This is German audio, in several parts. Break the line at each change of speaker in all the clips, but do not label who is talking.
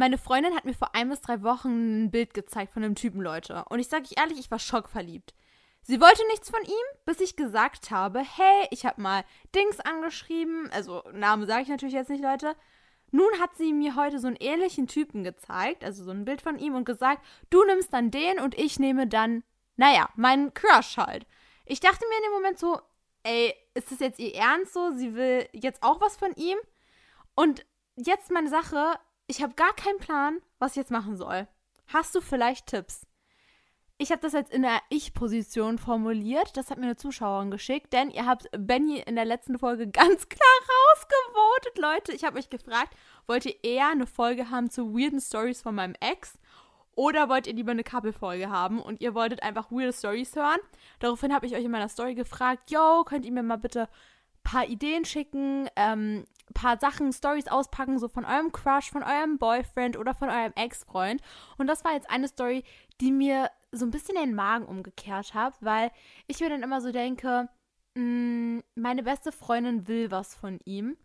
Meine Freundin hat mir vor ein bis drei Wochen ein Bild gezeigt von einem Typen, Leute. Und ich sage euch ehrlich, ich war schockverliebt. Sie wollte nichts von ihm, bis ich gesagt habe, hey, ich habe mal Dings angeschrieben. Also Namen sage ich natürlich jetzt nicht, Leute. Nun hat sie mir heute so einen ähnlichen Typen gezeigt, also so ein Bild von ihm und gesagt, du nimmst dann den und ich nehme dann, naja, meinen Crush halt. Ich dachte mir in dem Moment so, ey, ist das jetzt ihr Ernst so? Sie will jetzt auch was von ihm? Und jetzt meine Sache, ich habe gar keinen Plan, was ich jetzt machen soll. Hast du vielleicht Tipps? Ich habe das jetzt in der Ich-Position formuliert. Das hat mir eine Zuschauerin geschickt, denn ihr habt Benny in der letzten Folge ganz klar rausgevotet, Leute. Ich habe euch gefragt, wollt ihr eher eine Folge haben zu weirden Stories von meinem Ex oder wollt ihr lieber eine Couple-Folge haben und ihr wolltet einfach weirde Stories hören? Daraufhin habe ich euch in meiner Story gefragt, yo, könnt ihr mir mal bitte paar Ideen schicken, ähm, paar Sachen, Stories auspacken, so von eurem Crush, von eurem Boyfriend oder von eurem Ex-Freund. Und das war jetzt eine Story, die mir so ein bisschen den Magen umgekehrt hat, weil ich mir dann immer so denke, mh, mm, meine beste Freundin will was von ihm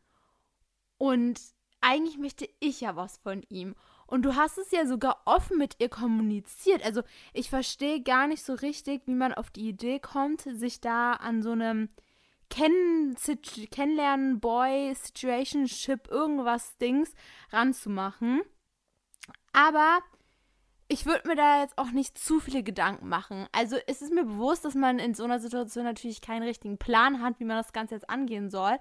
und eigentlich möchte ich ja was von ihm. Und du hast es ja sogar offen mit ihr kommuniziert. Also ich verstehe gar nicht so richtig, wie man auf die Idee kommt, sich da an so einem Kenn Kennenlernen, Boy, Situationship, irgendwas Dings ranzumachen. Aber ich würde mir da jetzt auch nicht zu viele Gedanken machen. Also es ist mir bewusst, dass man in so einer Situation natürlich keinen richtigen Plan hat, wie man das Ganze jetzt angehen soll.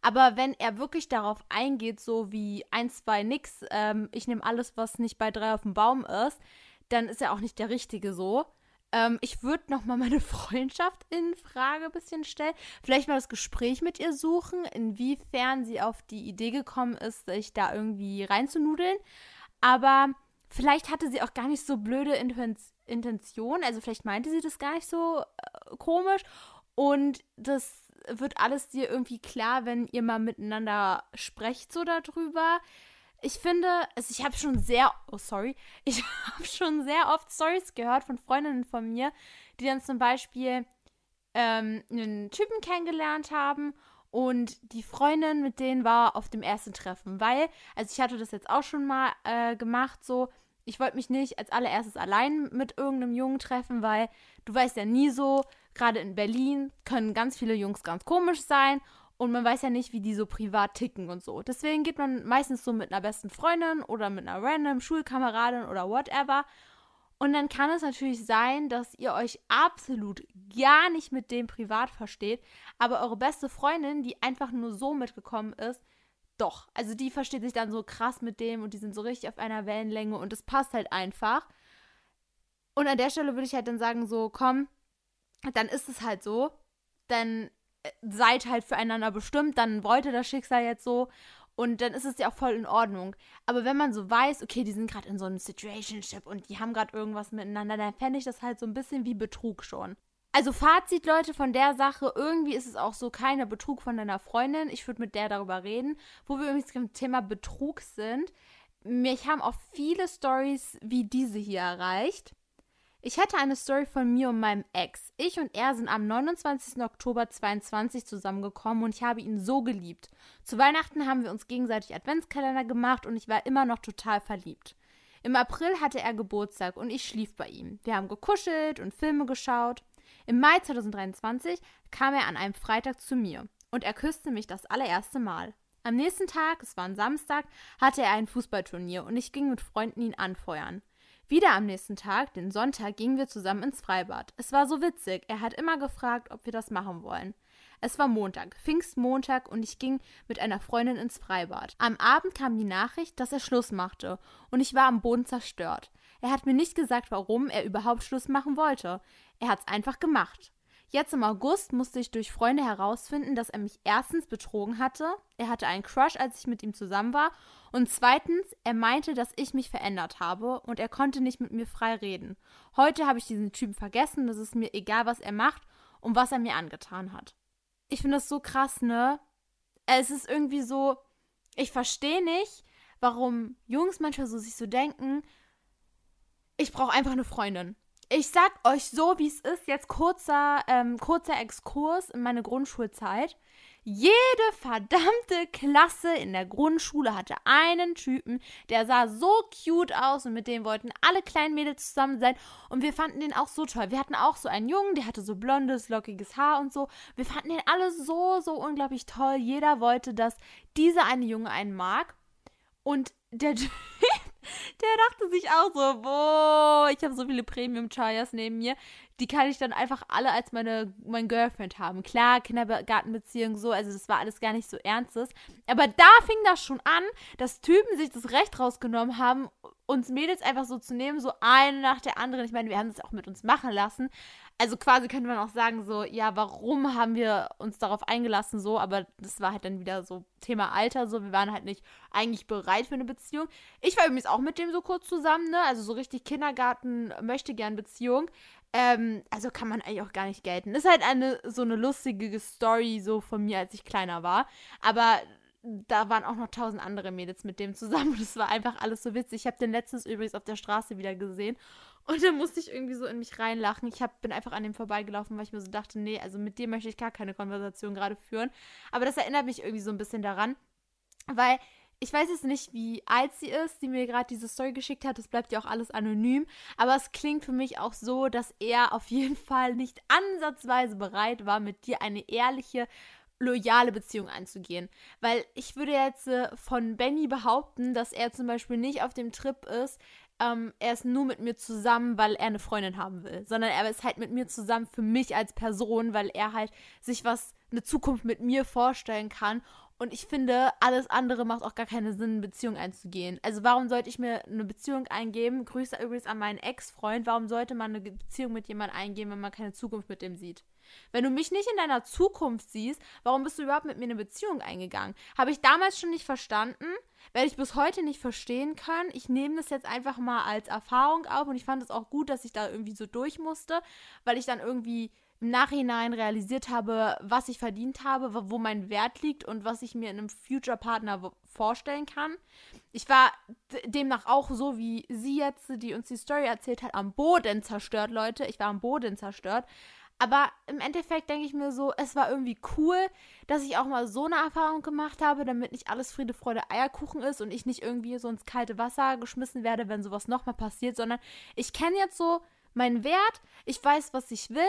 Aber wenn er wirklich darauf eingeht, so wie 1, 2, nix, ähm, ich nehme alles, was nicht bei 3 auf dem Baum ist, dann ist er auch nicht der Richtige so. Ähm, ich würde nochmal meine Freundschaft in Frage ein bisschen stellen. Vielleicht mal das Gespräch mit ihr suchen, inwiefern sie auf die Idee gekommen ist, sich da irgendwie reinzunudeln. Aber vielleicht hatte sie auch gar nicht so blöde Intention. Also vielleicht meinte sie das gar nicht so äh, komisch. Und das wird alles dir irgendwie klar, wenn ihr mal miteinander sprecht so darüber ich finde, also ich habe schon sehr, oh sorry, ich habe schon sehr oft Stories gehört von Freundinnen von mir, die dann zum Beispiel ähm, einen Typen kennengelernt haben und die Freundin mit denen war auf dem ersten Treffen, weil, also ich hatte das jetzt auch schon mal äh, gemacht, so, ich wollte mich nicht als allererstes allein mit irgendeinem Jungen treffen, weil du weißt ja nie so, gerade in Berlin können ganz viele Jungs ganz komisch sein und man weiß ja nicht, wie die so privat ticken und so. Deswegen geht man meistens so mit einer besten Freundin oder mit einer random Schulkameradin oder whatever. Und dann kann es natürlich sein, dass ihr euch absolut gar nicht mit dem privat versteht, aber eure beste Freundin, die einfach nur so mitgekommen ist, doch. Also die versteht sich dann so krass mit dem und die sind so richtig auf einer Wellenlänge und es passt halt einfach. Und an der Stelle würde ich halt dann sagen, so, komm, dann ist es halt so. Dann seid halt füreinander bestimmt, dann wollte das Schicksal jetzt so und dann ist es ja auch voll in Ordnung. Aber wenn man so weiß, okay, die sind gerade in so einem Situationship und die haben gerade irgendwas miteinander, dann fände ich das halt so ein bisschen wie Betrug schon. Also Fazit, Leute, von der Sache, irgendwie ist es auch so keiner Betrug von deiner Freundin. Ich würde mit der darüber reden, wo wir übrigens zum Thema Betrug sind. Mich haben auch viele Stories wie diese hier erreicht. Ich hätte eine Story von mir und meinem Ex. Ich und er sind am 29. Oktober 22 zusammengekommen und ich habe ihn so geliebt. Zu Weihnachten haben wir uns gegenseitig Adventskalender gemacht und ich war immer noch total verliebt. Im April hatte er Geburtstag und ich schlief bei ihm. Wir haben gekuschelt und Filme geschaut. Im Mai 2023 kam er an einem Freitag zu mir und er küsste mich das allererste Mal. Am nächsten Tag, es war ein Samstag, hatte er ein Fußballturnier und ich ging mit Freunden ihn anfeuern. Wieder am nächsten Tag, den Sonntag, gingen wir zusammen ins Freibad. Es war so witzig. Er hat immer gefragt, ob wir das machen wollen. Es war Montag, Pfingstmontag, und ich ging mit einer Freundin ins Freibad. Am Abend kam die Nachricht, dass er Schluss machte, und ich war am Boden zerstört. Er hat mir nicht gesagt, warum er überhaupt Schluss machen wollte. Er hat's einfach gemacht. Jetzt im August musste ich durch Freunde herausfinden, dass er mich erstens betrogen hatte, er hatte einen Crush, als ich mit ihm zusammen war, und zweitens, er meinte, dass ich mich verändert habe und er konnte nicht mit mir frei reden. Heute habe ich diesen Typen vergessen, es ist mir egal, was er macht und was er mir angetan hat. Ich finde das so krass, ne? Es ist irgendwie so, ich verstehe nicht, warum Jungs manchmal so sich so denken, ich brauche einfach eine Freundin ich sag euch so, wie es ist. Jetzt kurzer, ähm, kurzer Exkurs in meine Grundschulzeit. Jede verdammte Klasse in der Grundschule hatte einen Typen, der sah so cute aus und mit dem wollten alle kleinen Mädels zusammen sein und wir fanden den auch so toll. Wir hatten auch so einen Jungen, der hatte so blondes, lockiges Haar und so. Wir fanden den alle so, so unglaublich toll. Jeder wollte, dass dieser eine Junge einen mag. Und der Typ, der dachte sich auch so, boah, ich habe so viele Premium-Chayas neben mir die kann ich dann einfach alle als meine, mein Girlfriend haben. Klar, Kindergartenbeziehung so, also das war alles gar nicht so ernstes. Aber da fing das schon an, dass Typen sich das Recht rausgenommen haben, uns Mädels einfach so zu nehmen, so eine nach der anderen. Ich meine, wir haben das auch mit uns machen lassen. Also quasi könnte man auch sagen, so, ja, warum haben wir uns darauf eingelassen, so, aber das war halt dann wieder so Thema Alter, so, wir waren halt nicht eigentlich bereit für eine Beziehung. Ich war übrigens auch mit dem so kurz zusammen, ne, also so richtig Kindergarten möchte gern Beziehung. Ähm, also kann man eigentlich auch gar nicht gelten. Ist halt eine so eine lustige Story so von mir, als ich kleiner war. Aber da waren auch noch tausend andere Mädels mit dem zusammen und es war einfach alles so witzig. Ich habe den letztens übrigens auf der Straße wieder gesehen und da musste ich irgendwie so in mich reinlachen. Ich hab, bin einfach an dem vorbeigelaufen, weil ich mir so dachte, nee, also mit dem möchte ich gar keine Konversation gerade führen. Aber das erinnert mich irgendwie so ein bisschen daran, weil ich weiß jetzt nicht, wie alt sie ist, die mir gerade diese Story geschickt hat. Das bleibt ja auch alles anonym. Aber es klingt für mich auch so, dass er auf jeden Fall nicht ansatzweise bereit war, mit dir eine ehrliche, loyale Beziehung einzugehen. Weil ich würde jetzt äh, von Benny behaupten, dass er zum Beispiel nicht auf dem Trip ist, ähm, er ist nur mit mir zusammen, weil er eine Freundin haben will, sondern er ist halt mit mir zusammen für mich als Person, weil er halt sich was, eine Zukunft mit mir vorstellen kann und ich finde, alles andere macht auch gar keinen Sinn, eine Beziehung einzugehen. Also warum sollte ich mir eine Beziehung eingeben? Grüße übrigens an meinen Ex-Freund. Warum sollte man eine Beziehung mit jemandem eingehen, wenn man keine Zukunft mit dem sieht? Wenn du mich nicht in deiner Zukunft siehst, warum bist du überhaupt mit mir eine Beziehung eingegangen? Habe ich damals schon nicht verstanden, werde ich bis heute nicht verstehen können. Ich nehme das jetzt einfach mal als Erfahrung auf und ich fand es auch gut, dass ich da irgendwie so durch musste, weil ich dann irgendwie im Nachhinein realisiert habe, was ich verdient habe, wo mein Wert liegt und was ich mir in einem Future-Partner vorstellen kann. Ich war demnach auch so wie sie jetzt, die uns die Story erzählt hat, am Boden zerstört, Leute. Ich war am Boden zerstört. Aber im Endeffekt denke ich mir so, es war irgendwie cool, dass ich auch mal so eine Erfahrung gemacht habe, damit nicht alles Friede, Freude, Eierkuchen ist und ich nicht irgendwie so ins kalte Wasser geschmissen werde, wenn sowas nochmal passiert, sondern ich kenne jetzt so meinen Wert, ich weiß, was ich will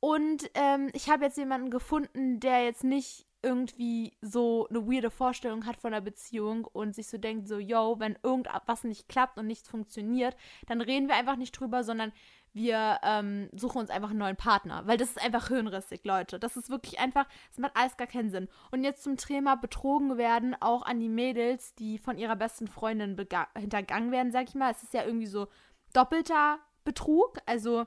und ähm, ich habe jetzt jemanden gefunden, der jetzt nicht irgendwie so eine weirde Vorstellung hat von einer Beziehung und sich so denkt, so, yo, wenn irgendwas nicht klappt und nichts funktioniert, dann reden wir einfach nicht drüber, sondern wir ähm, suchen uns einfach einen neuen Partner. Weil das ist einfach hirnrissig, Leute. Das ist wirklich einfach, das macht alles gar keinen Sinn. Und jetzt zum Thema betrogen werden, auch an die Mädels, die von ihrer besten Freundin hintergangen werden, sag ich mal. Es ist ja irgendwie so doppelter Betrug. Also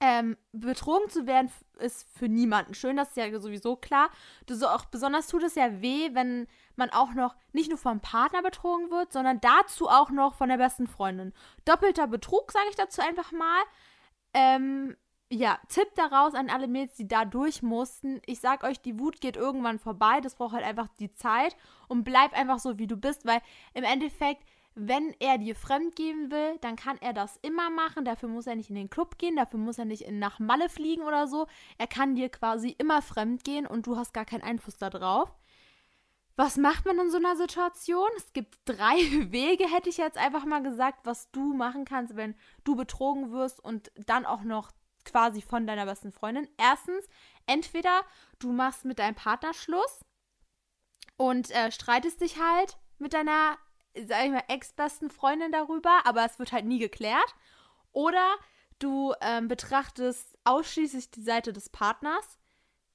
ähm, betrogen zu werden ist für niemanden schön, das ist ja sowieso klar. Du so auch besonders tut es ja weh, wenn man auch noch nicht nur vom Partner betrogen wird, sondern dazu auch noch von der besten Freundin. Doppelter Betrug, sage ich dazu einfach mal. Ähm, ja, Tipp daraus an alle Mädels, die da durch mussten. Ich sag euch, die Wut geht irgendwann vorbei. Das braucht halt einfach die Zeit. Und bleib einfach so, wie du bist, weil im Endeffekt wenn er dir fremd geben will, dann kann er das immer machen. Dafür muss er nicht in den Club gehen, dafür muss er nicht in, nach Malle fliegen oder so. Er kann dir quasi immer fremd gehen und du hast gar keinen Einfluss darauf. Was macht man in so einer Situation? Es gibt drei Wege, hätte ich jetzt einfach mal gesagt, was du machen kannst, wenn du betrogen wirst und dann auch noch quasi von deiner besten Freundin. Erstens, entweder du machst mit deinem Partner Schluss und äh, streitest dich halt mit deiner sag ich mal, ex-besten Freundin darüber, aber es wird halt nie geklärt. Oder du ähm, betrachtest ausschließlich die Seite des Partners,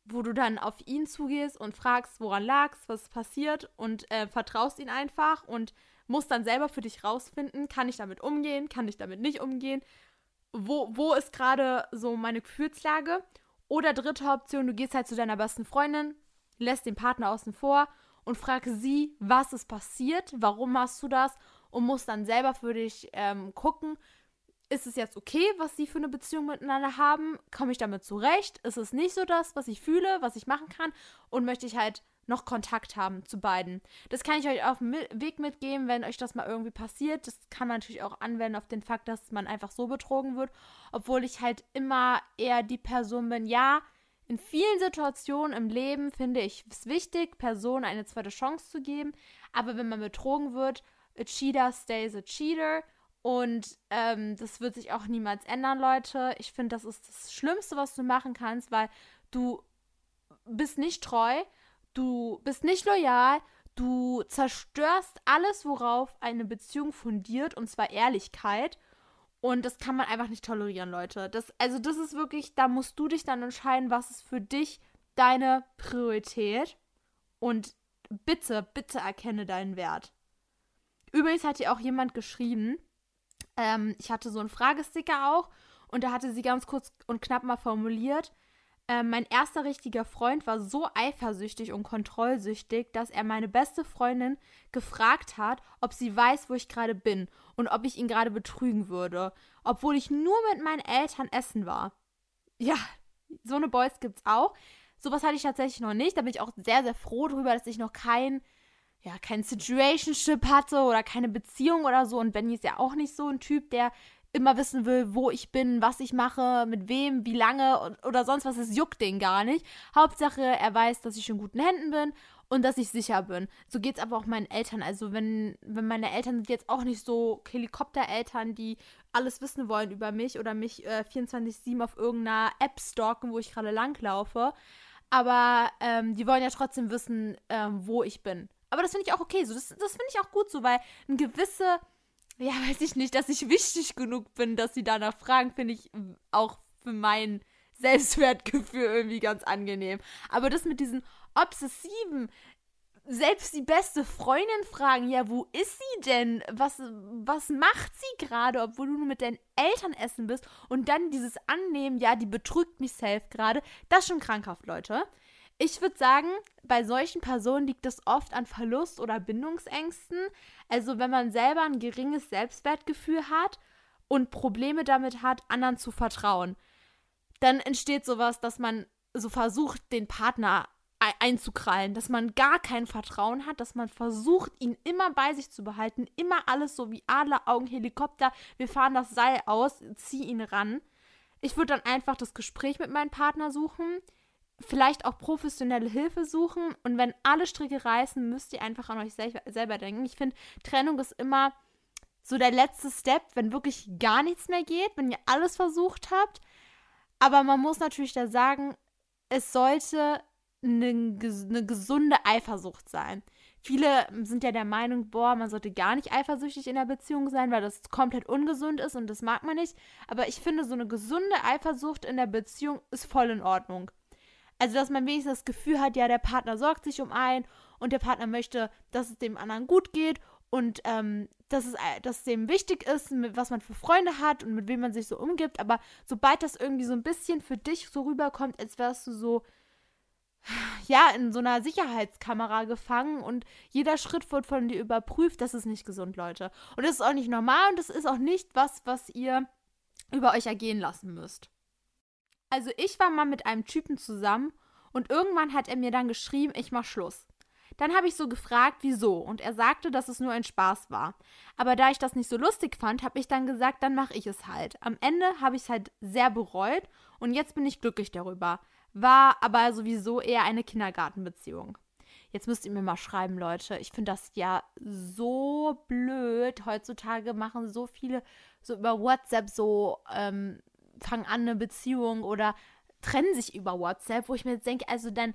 wo du dann auf ihn zugehst und fragst, woran lag's, was passiert und äh, vertraust ihn einfach und musst dann selber für dich rausfinden, kann ich damit umgehen, kann ich damit nicht umgehen, wo, wo ist gerade so meine Gefühlslage. Oder dritte Option, du gehst halt zu deiner besten Freundin, lässt den Partner außen vor und frag sie, was ist passiert, warum machst du das und musst dann selber für dich ähm, gucken, ist es jetzt okay, was sie für eine Beziehung miteinander haben? Komme ich damit zurecht? Ist es nicht so das, was ich fühle, was ich machen kann? Und möchte ich halt noch Kontakt haben zu beiden. Das kann ich euch auf dem Weg mitgeben, wenn euch das mal irgendwie passiert. Das kann man natürlich auch anwenden auf den Fakt, dass man einfach so betrogen wird. Obwohl ich halt immer eher die Person bin, ja, in vielen Situationen im Leben finde ich es wichtig, Personen eine zweite Chance zu geben. Aber wenn man betrogen wird, a cheater stays a cheater. Und ähm, das wird sich auch niemals ändern, Leute. Ich finde, das ist das Schlimmste, was du machen kannst, weil du bist nicht treu, du bist nicht loyal, du zerstörst alles, worauf eine Beziehung fundiert, und zwar Ehrlichkeit. Und das kann man einfach nicht tolerieren, Leute. Das, also das ist wirklich, da musst du dich dann entscheiden, was ist für dich deine Priorität. Und bitte, bitte erkenne deinen Wert. Übrigens hat hier auch jemand geschrieben, ähm, ich hatte so einen Fragesticker auch und da hatte sie ganz kurz und knapp mal formuliert, äh, mein erster richtiger Freund war so eifersüchtig und kontrollsüchtig, dass er meine beste Freundin gefragt hat, ob sie weiß, wo ich gerade bin und ob ich ihn gerade betrügen würde, obwohl ich nur mit meinen Eltern essen war. Ja, so eine Boys gibt's auch. Sowas hatte ich tatsächlich noch nicht. Da bin ich auch sehr, sehr froh drüber, dass ich noch kein, ja, kein Situationship hatte oder keine Beziehung oder so. Und Benny ist ja auch nicht so ein Typ, der immer wissen will, wo ich bin, was ich mache, mit wem, wie lange oder sonst was. Es juckt den gar nicht. Hauptsache, er weiß, dass ich in guten Händen bin und dass ich sicher bin. So geht es aber auch meinen Eltern. Also wenn, wenn meine Eltern sind jetzt auch nicht so Helikoptereltern, die alles wissen wollen über mich oder mich äh, 24-7 auf irgendeiner App stalken, wo ich gerade langlaufe. Aber ähm, die wollen ja trotzdem wissen, ähm, wo ich bin. Aber das finde ich auch okay. So, das das finde ich auch gut so, weil eine gewisse ja, weiß ich nicht, dass ich wichtig genug bin, dass sie danach fragen, finde ich auch für mein Selbstwertgefühl irgendwie ganz angenehm. Aber das mit diesen obsessiven, selbst die beste Freundin fragen, ja, wo ist sie denn? Was, was macht sie gerade, obwohl du nur mit deinen Eltern essen bist? Und dann dieses Annehmen, ja, die betrügt mich selbst gerade, das ist schon krankhaft, Leute. Ich würde sagen, bei solchen Personen liegt es oft an Verlust oder Bindungsängsten. Also wenn man selber ein geringes Selbstwertgefühl hat und Probleme damit hat, anderen zu vertrauen, dann entsteht sowas, dass man so versucht, den Partner einzukrallen, dass man gar kein Vertrauen hat, dass man versucht, ihn immer bei sich zu behalten, immer alles so wie Adler, Augen, Helikopter, wir fahren das Seil aus, zieh ihn ran. Ich würde dann einfach das Gespräch mit meinem Partner suchen, vielleicht auch professionelle Hilfe suchen und wenn alle Stricke reißen, müsst ihr einfach an euch selber, selber denken. Ich finde, Trennung ist immer so der letzte Step, wenn wirklich gar nichts mehr geht, wenn ihr alles versucht habt. Aber man muss natürlich da sagen, es sollte eine, eine gesunde Eifersucht sein. Viele sind ja der Meinung, boah, man sollte gar nicht eifersüchtig in der Beziehung sein, weil das komplett ungesund ist und das mag man nicht. Aber ich finde, so eine gesunde Eifersucht in der Beziehung ist voll in Ordnung. Also, dass man wenigstens das Gefühl hat, ja, der Partner sorgt sich um einen und der Partner möchte, dass es dem anderen gut geht und ähm, dass, es, äh, dass es dem wichtig ist, was man für Freunde hat und mit wem man sich so umgibt. Aber sobald das irgendwie so ein bisschen für dich so rüberkommt, als wärst du so, ja, in so einer Sicherheitskamera gefangen und jeder Schritt wird von dir überprüft, das ist nicht gesund, Leute. Und das ist auch nicht normal und das ist auch nicht was, was ihr über euch ergehen lassen müsst. Also ich war mal mit einem Typen zusammen und irgendwann hat er mir dann geschrieben, ich mach Schluss. Dann habe ich so gefragt, wieso, und er sagte, dass es nur ein Spaß war. Aber da ich das nicht so lustig fand, habe ich dann gesagt, dann mache ich es halt. Am Ende habe ich es halt sehr bereut und jetzt bin ich glücklich darüber. War aber sowieso eher eine Kindergartenbeziehung. Jetzt müsst ihr mir mal schreiben, Leute. Ich finde das ja so blöd. Heutzutage machen so viele so über WhatsApp so ähm, fangen an eine Beziehung oder trennen sich über WhatsApp, wo ich mir jetzt denke, also dann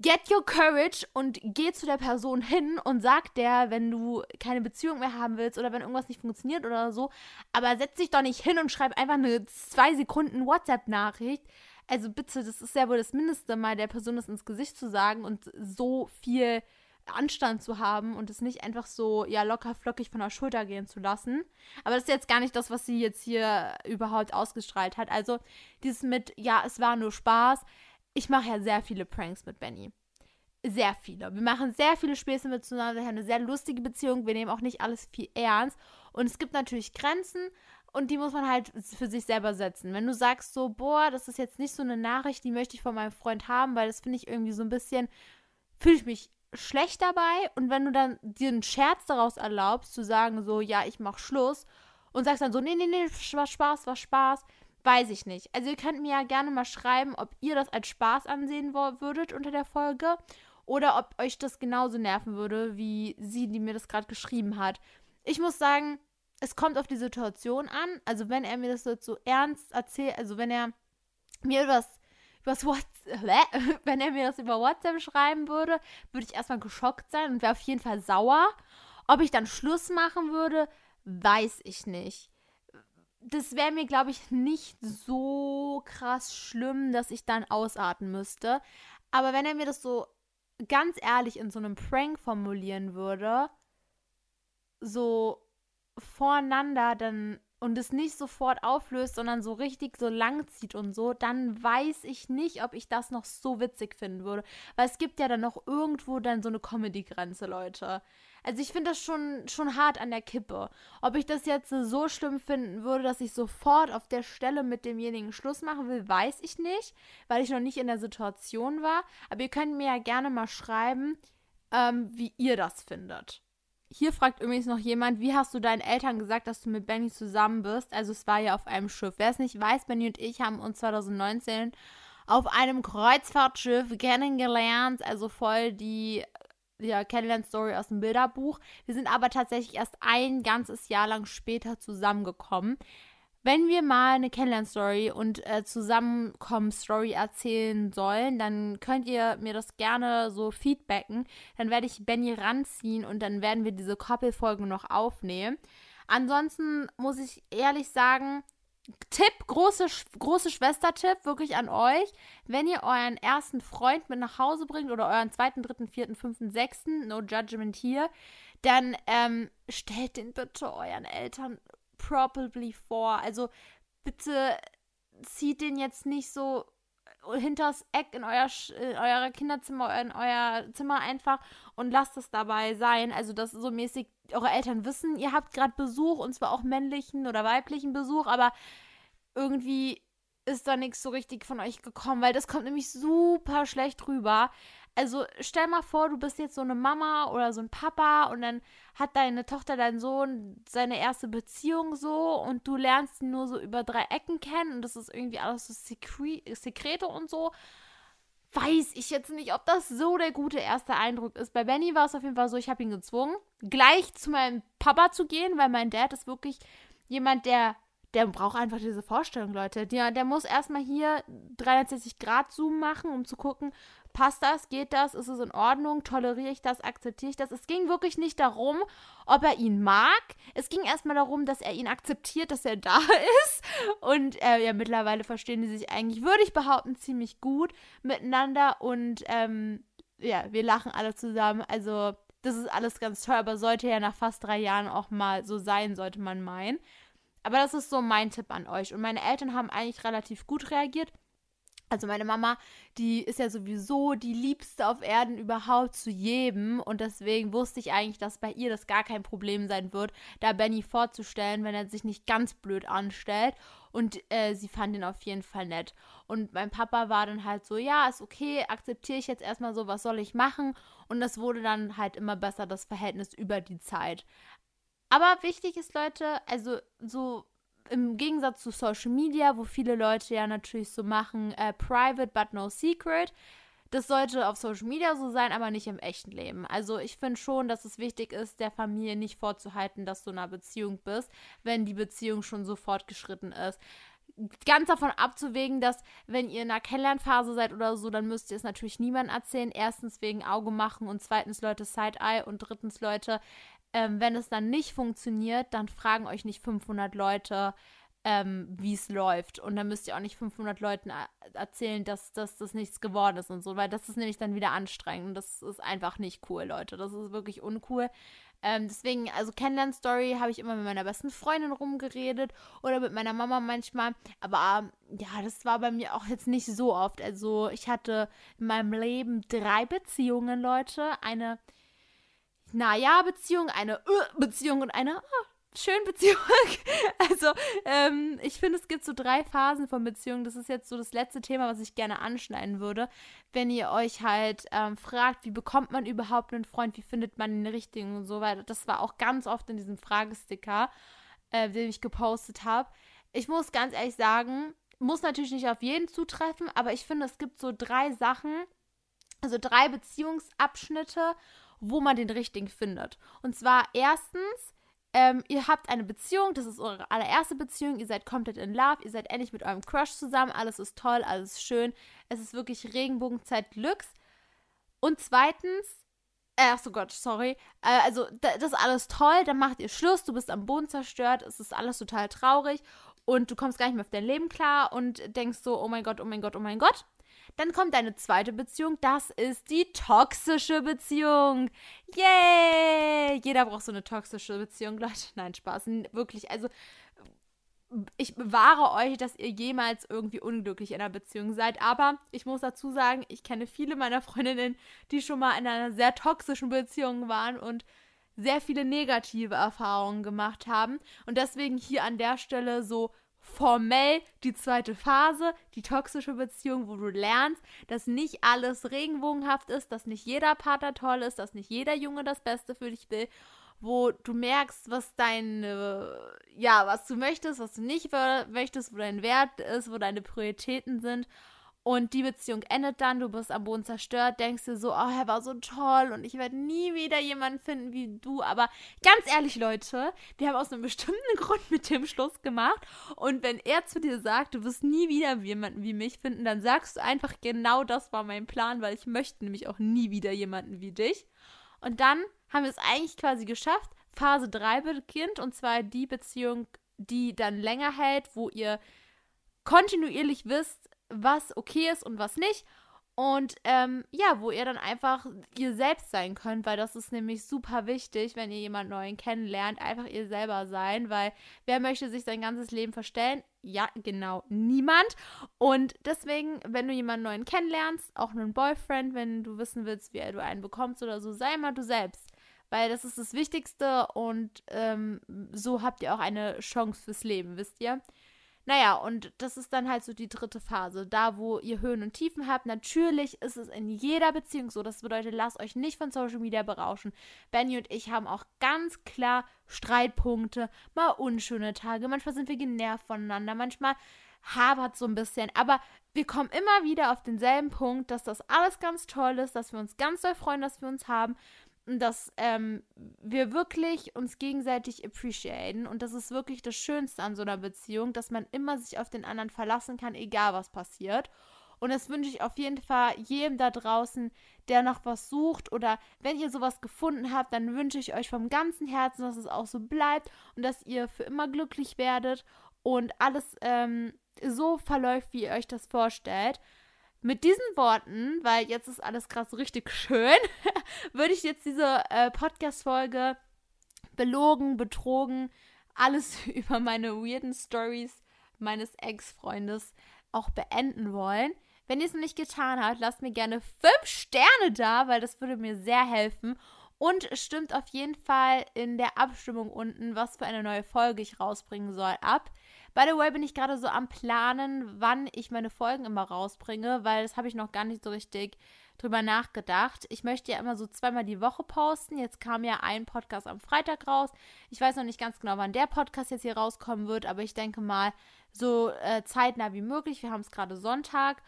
get your courage und geh zu der Person hin und sag der, wenn du keine Beziehung mehr haben willst oder wenn irgendwas nicht funktioniert oder so, aber setz dich doch nicht hin und schreib einfach eine zwei Sekunden WhatsApp-Nachricht. Also bitte, das ist ja wohl das Mindeste, mal der Person das ins Gesicht zu sagen und so viel Anstand zu haben und es nicht einfach so, ja, locker flockig von der Schulter gehen zu lassen. Aber das ist jetzt gar nicht das, was sie jetzt hier überhaupt ausgestrahlt hat. Also, dieses mit, ja, es war nur Spaß. Ich mache ja sehr viele Pranks mit Benny. Sehr viele. Wir machen sehr viele Späße miteinander. Wir haben eine sehr lustige Beziehung. Wir nehmen auch nicht alles viel ernst. Und es gibt natürlich Grenzen und die muss man halt für sich selber setzen. Wenn du sagst so, boah, das ist jetzt nicht so eine Nachricht, die möchte ich von meinem Freund haben, weil das finde ich irgendwie so ein bisschen, fühle ich mich schlecht dabei und wenn du dann dir einen Scherz daraus erlaubst, zu sagen so, ja, ich mach Schluss und sagst dann so, nee, nee, nee, war Spaß, war Spaß, weiß ich nicht. Also ihr könnt mir ja gerne mal schreiben, ob ihr das als Spaß ansehen würdet unter der Folge oder ob euch das genauso nerven würde, wie sie, die mir das gerade geschrieben hat. Ich muss sagen, es kommt auf die Situation an. Also wenn er mir das jetzt so ernst erzählt, also wenn er mir übers, übers WhatsApp, wenn er mir das über WhatsApp schreiben würde, würde ich erstmal geschockt sein und wäre auf jeden Fall sauer. Ob ich dann Schluss machen würde, weiß ich nicht. Das wäre mir, glaube ich, nicht so krass schlimm, dass ich dann ausarten müsste. Aber wenn er mir das so ganz ehrlich in so einem Prank formulieren würde, so voreinander dann und es nicht sofort auflöst, sondern so richtig so lang zieht und so, dann weiß ich nicht, ob ich das noch so witzig finden würde. Weil es gibt ja dann noch irgendwo dann so eine Comedy-Grenze, Leute. Also ich finde das schon, schon hart an der Kippe. Ob ich das jetzt so schlimm finden würde, dass ich sofort auf der Stelle mit demjenigen Schluss machen will, weiß ich nicht, weil ich noch nicht in der Situation war. Aber ihr könnt mir ja gerne mal schreiben, ähm, wie ihr das findet. Hier fragt übrigens noch jemand, wie hast du deinen Eltern gesagt, dass du mit Benny zusammen bist? Also es war ja auf einem Schiff. Wer es nicht weiß, Benny und ich haben uns 2019 auf einem Kreuzfahrtschiff kennengelernt. Also voll die ja, Kennenlern-Story aus dem Bilderbuch. Wir sind aber tatsächlich erst ein ganzes Jahr lang später zusammengekommen. Wenn wir mal eine Kennenlern-Story und äh, Zusammenkommen-Story erzählen sollen, dann könnt ihr mir das gerne so feedbacken. Dann werde ich Benny ranziehen und dann werden wir diese Koppelfolgen noch aufnehmen. Ansonsten muss ich ehrlich sagen, Tipp, große, große Schwester-Tipp, wirklich an euch. Wenn ihr euren ersten Freund mit nach Hause bringt oder euren zweiten, dritten, vierten, fünften, sechsten, no judgment hier, dann ähm, stellt den bitte euren Eltern probably vor. Also bitte zieht den jetzt nicht so hinters Eck in euer, in euer Kinderzimmer, in euer Zimmer einfach und lasst es dabei sein. Also, dass so mäßig eure Eltern wissen, ihr habt gerade Besuch und zwar auch männlichen oder weiblichen Besuch, aber irgendwie ist da nichts so richtig von euch gekommen, weil das kommt nämlich super schlecht rüber. Also stell mal vor, du bist jetzt so eine Mama oder so ein Papa und dann hat deine Tochter, dein Sohn seine erste Beziehung so und du lernst ihn nur so über drei Ecken kennen und das ist irgendwie alles so Sekre Sekrete und so. Weiß ich jetzt nicht, ob das so der gute erste Eindruck ist. Bei Benny war es auf jeden Fall so, ich habe ihn gezwungen, gleich zu meinem Papa zu gehen, weil mein Dad ist wirklich jemand, der der braucht einfach diese Vorstellung, Leute. Der, der muss erstmal hier 360 Grad Zoom machen, um zu gucken, passt das, geht das, ist es in Ordnung, toleriere ich das, akzeptiere ich das. Es ging wirklich nicht darum, ob er ihn mag. Es ging erstmal darum, dass er ihn akzeptiert, dass er da ist. Und äh, ja, mittlerweile verstehen die sich eigentlich, würde ich behaupten, ziemlich gut miteinander. Und ähm, ja, wir lachen alle zusammen. Also, das ist alles ganz toll, aber sollte ja nach fast drei Jahren auch mal so sein, sollte man meinen. Aber das ist so mein Tipp an euch. Und meine Eltern haben eigentlich relativ gut reagiert. Also meine Mama, die ist ja sowieso die liebste auf Erden überhaupt zu jedem und deswegen wusste ich eigentlich, dass bei ihr das gar kein Problem sein wird, da Benny vorzustellen, wenn er sich nicht ganz blöd anstellt und äh, sie fand ihn auf jeden Fall nett. Und mein Papa war dann halt so, ja, ist okay, akzeptiere ich jetzt erstmal so, was soll ich machen? Und das wurde dann halt immer besser, das Verhältnis über die Zeit. Aber wichtig ist, Leute, also so im Gegensatz zu Social Media, wo viele Leute ja natürlich so machen, äh, private but no secret. Das sollte auf Social Media so sein, aber nicht im echten Leben. Also ich finde schon, dass es wichtig ist, der Familie nicht vorzuhalten, dass du in einer Beziehung bist, wenn die Beziehung schon so fortgeschritten ist. Ganz davon abzuwägen, dass wenn ihr in einer Kennenlernphase seid oder so, dann müsst ihr es natürlich niemandem erzählen. Erstens wegen Auge machen und zweitens Leute Side-Eye und drittens Leute, ähm, wenn es dann nicht funktioniert, dann fragen euch nicht 500 Leute, ähm, wie es läuft. Und dann müsst ihr auch nicht 500 Leuten erzählen, dass, dass das nichts geworden ist und so, weil das ist nämlich dann wieder anstrengend. Das ist einfach nicht cool, Leute. Das ist wirklich uncool. Ähm, deswegen, also Kennenlern-Story habe ich immer mit meiner besten Freundin rumgeredet oder mit meiner Mama manchmal. Aber ja, das war bei mir auch jetzt nicht so oft. Also ich hatte in meinem Leben drei Beziehungen, Leute. Eine naja, Beziehung, eine uh, Beziehung und eine oh, schön Beziehung. also, ähm, ich finde, es gibt so drei Phasen von Beziehungen. Das ist jetzt so das letzte Thema, was ich gerne anschneiden würde. Wenn ihr euch halt ähm, fragt, wie bekommt man überhaupt einen Freund, wie findet man den richtigen und so weiter. Das war auch ganz oft in diesem Fragesticker, äh, den ich gepostet habe. Ich muss ganz ehrlich sagen, muss natürlich nicht auf jeden zutreffen, aber ich finde, es gibt so drei Sachen, also drei Beziehungsabschnitte, wo man den richtigen findet. Und zwar erstens, ähm, ihr habt eine Beziehung, das ist eure allererste Beziehung, ihr seid komplett in Love, ihr seid endlich mit eurem Crush zusammen, alles ist toll, alles ist schön, es ist wirklich Regenbogenzeit Glücks. Und zweitens, äh, ach so Gott, sorry. Äh, also, das ist alles toll, dann macht ihr Schluss, du bist am Boden zerstört, es ist alles total traurig und du kommst gar nicht mehr auf dein Leben klar und denkst so, oh mein Gott, oh mein Gott, oh mein Gott. Dann kommt deine zweite Beziehung, das ist die toxische Beziehung. Yay! Jeder braucht so eine toxische Beziehung, Leute. Nein, Spaß. Wirklich, also ich bewahre euch, dass ihr jemals irgendwie unglücklich in einer Beziehung seid. Aber ich muss dazu sagen, ich kenne viele meiner Freundinnen, die schon mal in einer sehr toxischen Beziehung waren und sehr viele negative Erfahrungen gemacht haben. Und deswegen hier an der Stelle so formell die zweite Phase, die toxische Beziehung, wo du lernst, dass nicht alles regenbogenhaft ist, dass nicht jeder Partner toll ist, dass nicht jeder Junge das Beste für dich will, wo du merkst, was dein, ja, was du möchtest, was du nicht möchtest, wo dein Wert ist, wo deine Prioritäten sind und die Beziehung endet dann, du bist am Boden zerstört, denkst dir so, oh, er war so toll und ich werde nie wieder jemanden finden wie du. Aber ganz ehrlich, Leute, wir haben aus einem bestimmten Grund mit dem Schluss gemacht. Und wenn er zu dir sagt, du wirst nie wieder jemanden wie mich finden, dann sagst du einfach, genau das war mein Plan, weil ich möchte nämlich auch nie wieder jemanden wie dich. Und dann haben wir es eigentlich quasi geschafft. Phase 3 beginnt und zwar die Beziehung, die dann länger hält, wo ihr kontinuierlich wisst, was okay ist und was nicht. Und ähm, ja, wo ihr dann einfach ihr selbst sein könnt, weil das ist nämlich super wichtig, wenn ihr jemanden neuen kennenlernt, einfach ihr selber sein, weil wer möchte sich sein ganzes Leben verstellen? Ja, genau, niemand. Und deswegen, wenn du jemanden neuen kennenlernst, auch einen Boyfriend, wenn du wissen willst, wie du einen bekommst oder so, sei mal du selbst. Weil das ist das Wichtigste und ähm, so habt ihr auch eine Chance fürs Leben, wisst ihr? Naja, und das ist dann halt so die dritte Phase, da wo ihr Höhen und Tiefen habt. Natürlich ist es in jeder Beziehung so. Das bedeutet, lasst euch nicht von Social Media berauschen. Benny und ich haben auch ganz klar Streitpunkte, mal unschöne Tage. Manchmal sind wir genervt voneinander, manchmal habert so ein bisschen. Aber wir kommen immer wieder auf denselben Punkt, dass das alles ganz toll ist, dass wir uns ganz doll freuen, dass wir uns haben dass ähm, wir wirklich uns gegenseitig appreciaten und das ist wirklich das Schönste an so einer Beziehung, dass man immer sich auf den anderen verlassen kann, egal was passiert. Und das wünsche ich auf jeden Fall jedem da draußen, der noch was sucht oder wenn ihr sowas gefunden habt, dann wünsche ich euch vom ganzen Herzen, dass es auch so bleibt und dass ihr für immer glücklich werdet und alles ähm, so verläuft, wie ihr euch das vorstellt. Mit diesen Worten, weil jetzt ist alles gerade so richtig schön, würde ich jetzt diese äh, Podcast-Folge belogen, betrogen, alles über meine weirden Stories meines Ex-Freundes auch beenden wollen. Wenn ihr es noch nicht getan habt, lasst mir gerne 5 Sterne da, weil das würde mir sehr helfen. Und stimmt auf jeden Fall in der Abstimmung unten, was für eine neue Folge ich rausbringen soll, ab. By the way, bin ich gerade so am Planen, wann ich meine Folgen immer rausbringe, weil das habe ich noch gar nicht so richtig drüber nachgedacht. Ich möchte ja immer so zweimal die Woche posten. Jetzt kam ja ein Podcast am Freitag raus. Ich weiß noch nicht ganz genau, wann der Podcast jetzt hier rauskommen wird, aber ich denke mal so äh, zeitnah wie möglich. Wir haben es gerade Sonntag.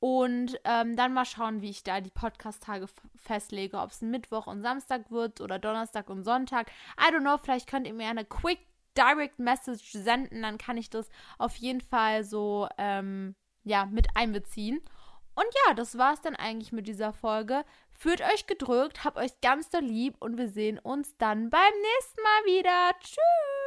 Und ähm, dann mal schauen, wie ich da die Podcast-Tage festlege, ob es Mittwoch und Samstag wird oder Donnerstag und Sonntag. I don't know, vielleicht könnt ihr mir eine Quick Direct Message senden, dann kann ich das auf jeden Fall so ähm, ja, mit einbeziehen. Und ja, das war's dann eigentlich mit dieser Folge. Fühlt euch gedrückt, habt euch ganz doll lieb und wir sehen uns dann beim nächsten Mal wieder. Tschüss!